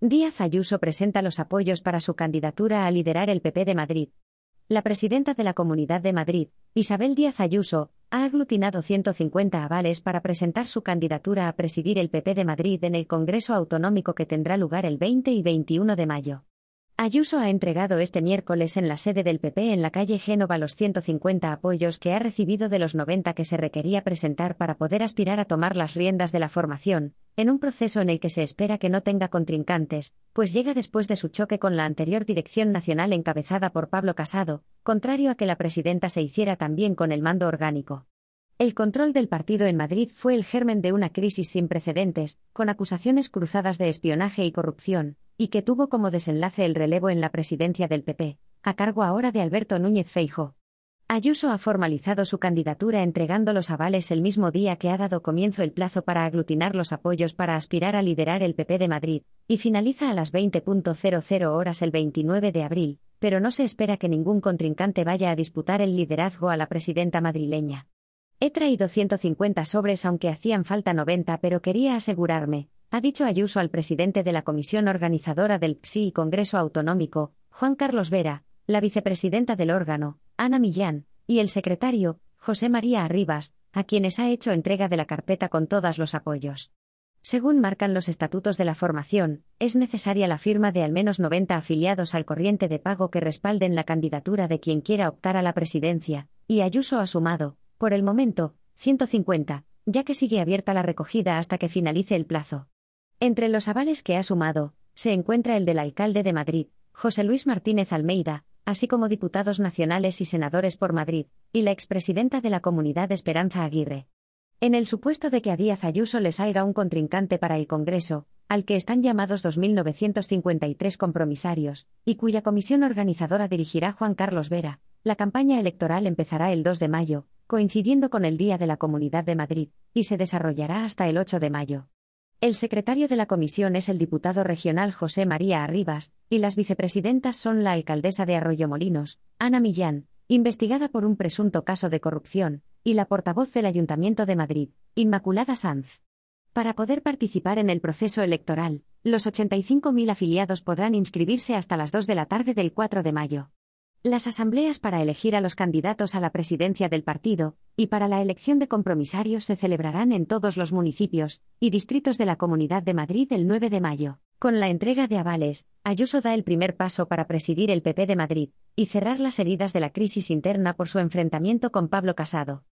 Díaz Ayuso presenta los apoyos para su candidatura a liderar el PP de Madrid. La presidenta de la Comunidad de Madrid, Isabel Díaz Ayuso, ha aglutinado 150 avales para presentar su candidatura a presidir el PP de Madrid en el Congreso Autonómico que tendrá lugar el 20 y 21 de mayo. Ayuso ha entregado este miércoles en la sede del PP en la calle Génova los 150 apoyos que ha recibido de los 90 que se requería presentar para poder aspirar a tomar las riendas de la formación, en un proceso en el que se espera que no tenga contrincantes, pues llega después de su choque con la anterior dirección nacional encabezada por Pablo Casado, contrario a que la presidenta se hiciera también con el mando orgánico. El control del partido en Madrid fue el germen de una crisis sin precedentes, con acusaciones cruzadas de espionaje y corrupción, y que tuvo como desenlace el relevo en la presidencia del PP, a cargo ahora de Alberto Núñez Feijo. Ayuso ha formalizado su candidatura entregando los avales el mismo día que ha dado comienzo el plazo para aglutinar los apoyos para aspirar a liderar el PP de Madrid, y finaliza a las 20.00 horas el 29 de abril, pero no se espera que ningún contrincante vaya a disputar el liderazgo a la presidenta madrileña. He traído 150 sobres aunque hacían falta 90 pero quería asegurarme, ha dicho Ayuso al presidente de la comisión organizadora del PSI y Congreso Autonómico, Juan Carlos Vera, la vicepresidenta del órgano, Ana Millán, y el secretario, José María Arribas, a quienes ha hecho entrega de la carpeta con todos los apoyos. Según marcan los estatutos de la formación, es necesaria la firma de al menos 90 afiliados al corriente de pago que respalden la candidatura de quien quiera optar a la presidencia, y Ayuso ha sumado, por el momento, 150, ya que sigue abierta la recogida hasta que finalice el plazo. Entre los avales que ha sumado, se encuentra el del alcalde de Madrid, José Luis Martínez Almeida, así como diputados nacionales y senadores por Madrid, y la expresidenta de la comunidad Esperanza Aguirre. En el supuesto de que a Díaz Ayuso le salga un contrincante para el Congreso, al que están llamados 2.953 compromisarios, y cuya comisión organizadora dirigirá Juan Carlos Vera, la campaña electoral empezará el 2 de mayo, coincidiendo con el Día de la Comunidad de Madrid, y se desarrollará hasta el 8 de mayo. El secretario de la comisión es el diputado regional José María Arribas, y las vicepresidentas son la alcaldesa de Arroyomolinos, Ana Millán, investigada por un presunto caso de corrupción, y la portavoz del Ayuntamiento de Madrid, Inmaculada Sanz. Para poder participar en el proceso electoral, los 85.000 afiliados podrán inscribirse hasta las 2 de la tarde del 4 de mayo. Las asambleas para elegir a los candidatos a la presidencia del partido y para la elección de compromisarios se celebrarán en todos los municipios y distritos de la Comunidad de Madrid el 9 de mayo. Con la entrega de avales, Ayuso da el primer paso para presidir el PP de Madrid y cerrar las heridas de la crisis interna por su enfrentamiento con Pablo Casado.